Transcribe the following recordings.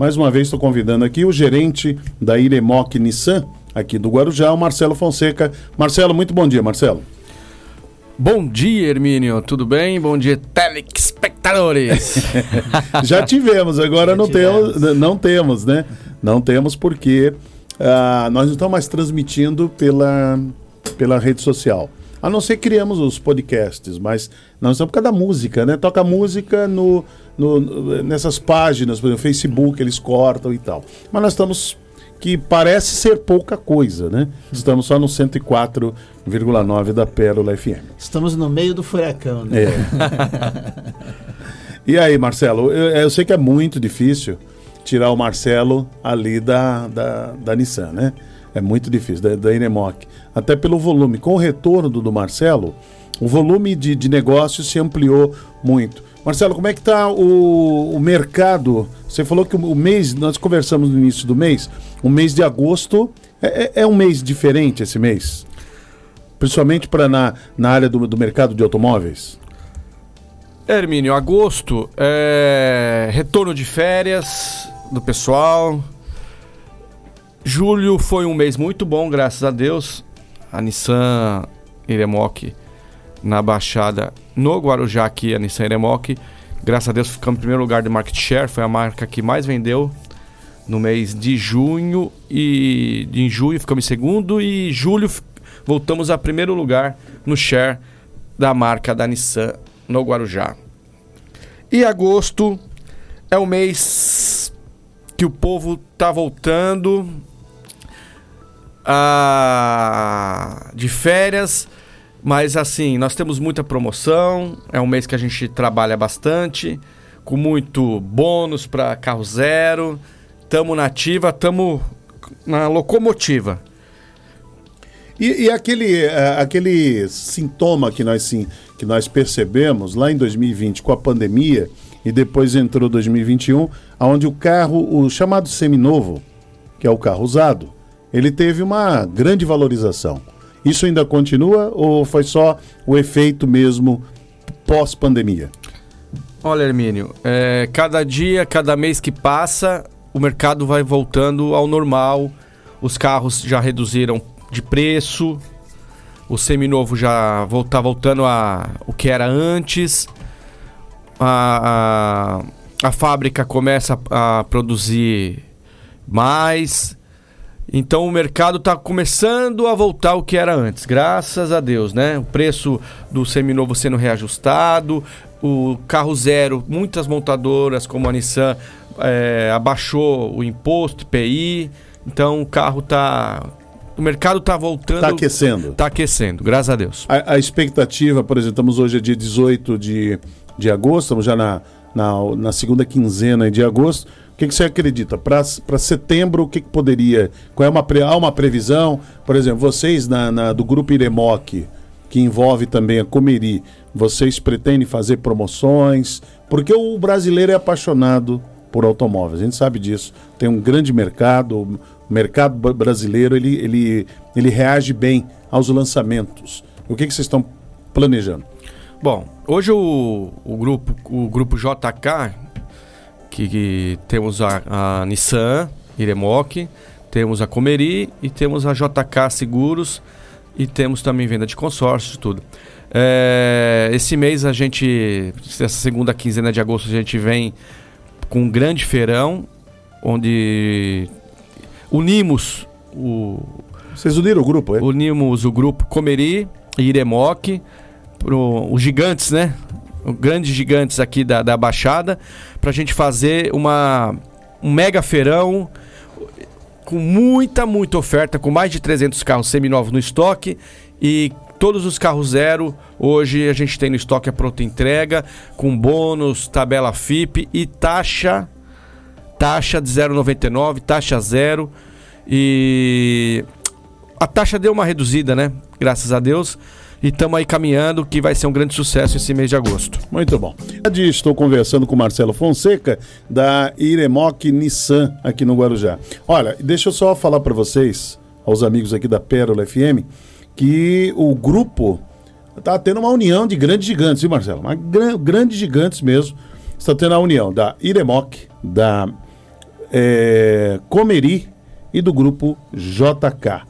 Mais uma vez estou convidando aqui o gerente da Iremoc Nissan, aqui do Guarujá, o Marcelo Fonseca. Marcelo, muito bom dia, Marcelo. Bom dia, Hermínio. Tudo bem? Bom dia, telespectadores. Já tivemos, agora Já não tivemos. temos, não temos, né? Não temos porque uh, nós não estamos mais transmitindo pela, pela rede social. A não ser que criamos os podcasts, mas nós estamos por causa da música, né? Toca música no, no, nessas páginas, por exemplo, Facebook, eles cortam e tal. Mas nós estamos que parece ser pouca coisa, né? Estamos só no 104,9 da Pérola FM. Estamos no meio do furacão, né? É. e aí, Marcelo, eu, eu, sei que é muito difícil tirar o Marcelo ali da, da, da Nissan, né? É muito difícil, da, da Inemoc. Até pelo volume. Com o retorno do Marcelo, o volume de, de negócios se ampliou muito. Marcelo, como é que está o, o mercado? Você falou que o, mês, nós conversamos no início do mês, o mês de agosto é, é, é um mês diferente esse mês? Principalmente para na, na área do, do mercado de automóveis? Hermínio, agosto é retorno de férias do pessoal. Julho foi um mês muito bom, graças a Deus. A Nissan Iremoc na Baixada no Guarujá aqui, Nissan Iremoc. Graças a Deus ficamos em primeiro lugar de market share, foi a marca que mais vendeu no mês de junho e em julho ficamos em segundo e julho voltamos a primeiro lugar no share da marca da Nissan no Guarujá. E agosto é o mês que o povo tá voltando a... de férias mas assim, nós temos muita promoção, é um mês que a gente trabalha bastante, com muito bônus para carro zero. Tamo na ativa, tamo na locomotiva. E, e aquele, uh, aquele sintoma que nós, sim, que nós percebemos lá em 2020 com a pandemia e depois entrou 2021, onde o carro, o chamado seminovo, que é o carro usado, ele teve uma grande valorização. Isso ainda continua ou foi só o efeito mesmo pós-pandemia? Olha, Hermínio, é, cada dia, cada mês que passa, o mercado vai voltando ao normal. Os carros já reduziram de preço. O seminovo já está voltando a o que era antes. A, a, a fábrica começa a, a produzir mais. Então o mercado está começando a voltar ao que era antes, graças a Deus, né? O preço do seminovo sendo reajustado, o carro zero, muitas montadoras como a Nissan é, abaixou o imposto, IPI, então o carro está o mercado está voltando. Está aquecendo. Está aquecendo, graças a Deus. A, a, expectativa, por exemplo, estamos hoje é dia 18 de, de agosto, estamos já na, na, na segunda quinzena de agosto que, que você acredita? Para setembro, o que, que poderia. Qual é uma, há uma previsão? Por exemplo, vocês na, na, do grupo Iremoc, que envolve também a Comeri, vocês pretendem fazer promoções? Porque o brasileiro é apaixonado por automóveis, a gente sabe disso. Tem um grande mercado, o mercado brasileiro ele, ele, ele reage bem aos lançamentos. O que, que vocês estão planejando? Bom, hoje o, o, grupo, o grupo JK que, que temos a, a, Nissan, Iremoc, temos a Comeri e temos a JK Seguros e temos também venda de consórcios tudo. É, esse mês a gente, essa segunda quinzena de agosto, a gente vem com um grande feirão, onde unimos o. Vocês uniram o grupo, é? Unimos o grupo Comeri e Iremoc, pro, os gigantes, né? Grandes gigantes aqui da, da Baixada, para a gente fazer uma, um mega feirão com muita, muita oferta, com mais de 300 carros seminovos no estoque e todos os carros zero. Hoje a gente tem no estoque a pronta entrega, com bônus, tabela FIP e taxa taxa de 0,99, taxa zero. E a taxa deu uma reduzida, né? Graças a Deus. E estamos aí caminhando, que vai ser um grande sucesso esse mês de agosto. Muito bom. Estou conversando com o Marcelo Fonseca, da Iremoc Nissan, aqui no Guarujá. Olha, deixa eu só falar para vocês, aos amigos aqui da Pérola FM, que o grupo está tendo uma união de grandes gigantes, viu, Marcelo? Uma gran, grandes gigantes mesmo. Está tendo a união da Iremoc, da é, Comeri e do grupo JK.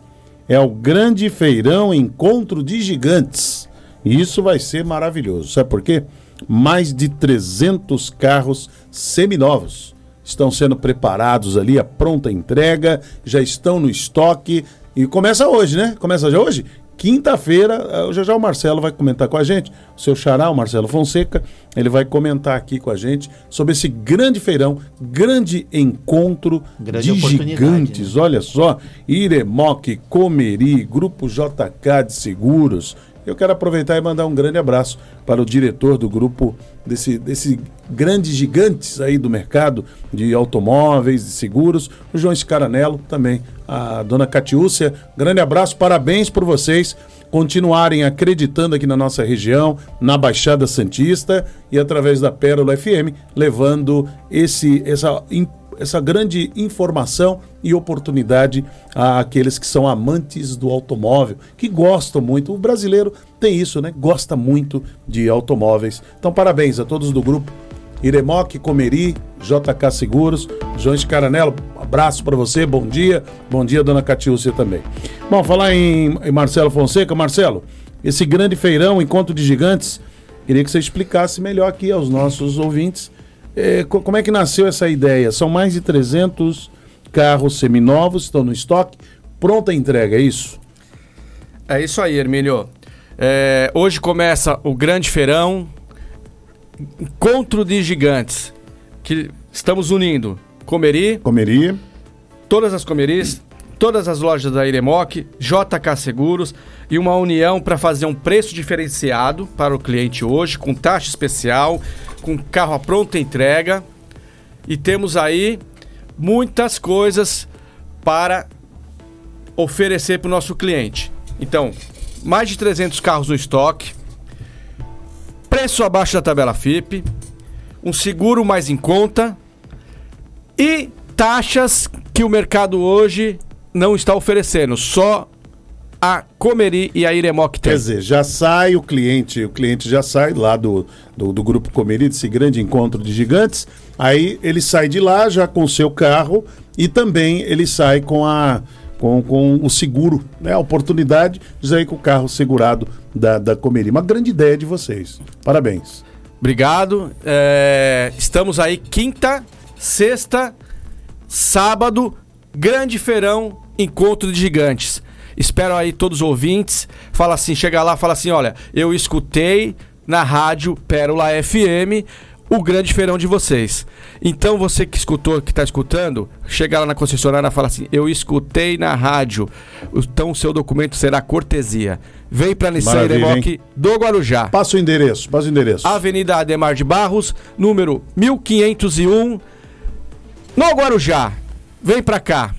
É o Grande Feirão Encontro de Gigantes. E isso vai ser maravilhoso. Sabe por quê? Mais de 300 carros seminovos estão sendo preparados ali, a pronta entrega, já estão no estoque. E começa hoje, né? Começa já hoje? Quinta-feira, já já o Marcelo vai comentar com a gente, o seu xará, o Marcelo Fonseca, ele vai comentar aqui com a gente sobre esse grande feirão, grande encontro grande de gigantes. Né? Olha só, Iremoc, Comeri, Grupo JK de Seguros, eu quero aproveitar e mandar um grande abraço para o diretor do grupo desse, desse grandes gigantes aí do mercado de automóveis, de seguros, o João Scaranello, também a dona Catiúcia. Grande abraço, parabéns por vocês continuarem acreditando aqui na nossa região, na Baixada Santista e através da Pérola FM, levando esse, essa essa grande informação e oportunidade àqueles que são amantes do automóvel, que gostam muito. O brasileiro tem isso, né? Gosta muito de automóveis. Então, parabéns a todos do grupo. Iremoc, Comeri, JK Seguros, João Caranello, abraço para você, bom dia, bom dia, dona Catiúcia também. Bom, falar em, em Marcelo Fonseca, Marcelo, esse grande feirão, encontro de gigantes, queria que você explicasse melhor aqui aos nossos ouvintes é, como é que nasceu essa ideia? São mais de 300 carros seminovos, estão no estoque, pronta entrega, é isso? É isso aí, Hermílio. É, hoje começa o grande feirão, encontro de gigantes, que estamos unindo Comeri, Comeri, todas as comeris, todas as lojas da Iremoc, JK Seguros e uma união para fazer um preço diferenciado para o cliente hoje, com taxa especial, com carro à pronta entrega. E temos aí muitas coisas para oferecer para o nosso cliente. Então, mais de 300 carros no estoque, preço abaixo da tabela FIP, um seguro mais em conta e taxas que o mercado hoje não está oferecendo. Só a Comeri e a Iremoc tem. Quer dizer, já sai o cliente, o cliente já sai lá do, do, do, grupo Comeri, desse grande encontro de gigantes, aí ele sai de lá já com o seu carro e também ele sai com a com, com o seguro, né? A oportunidade de sair com o carro segurado da, da Comeri. Uma grande ideia de vocês. Parabéns. Obrigado. É, estamos aí quinta, sexta, sábado, grande feirão, encontro de gigantes. Espero aí todos os ouvintes. Fala assim, chega lá, fala assim, olha, eu escutei na rádio Pérola FM o grande feirão de vocês. Então você que escutou, que está escutando, chega lá na concessionária e fala assim: Eu escutei na rádio. Então o seu documento será cortesia. Vem para Nissan Iremoc do Guarujá. Passa o endereço, passa o endereço. Avenida Ademar de Barros, número 1501, no Guarujá. Vem para cá.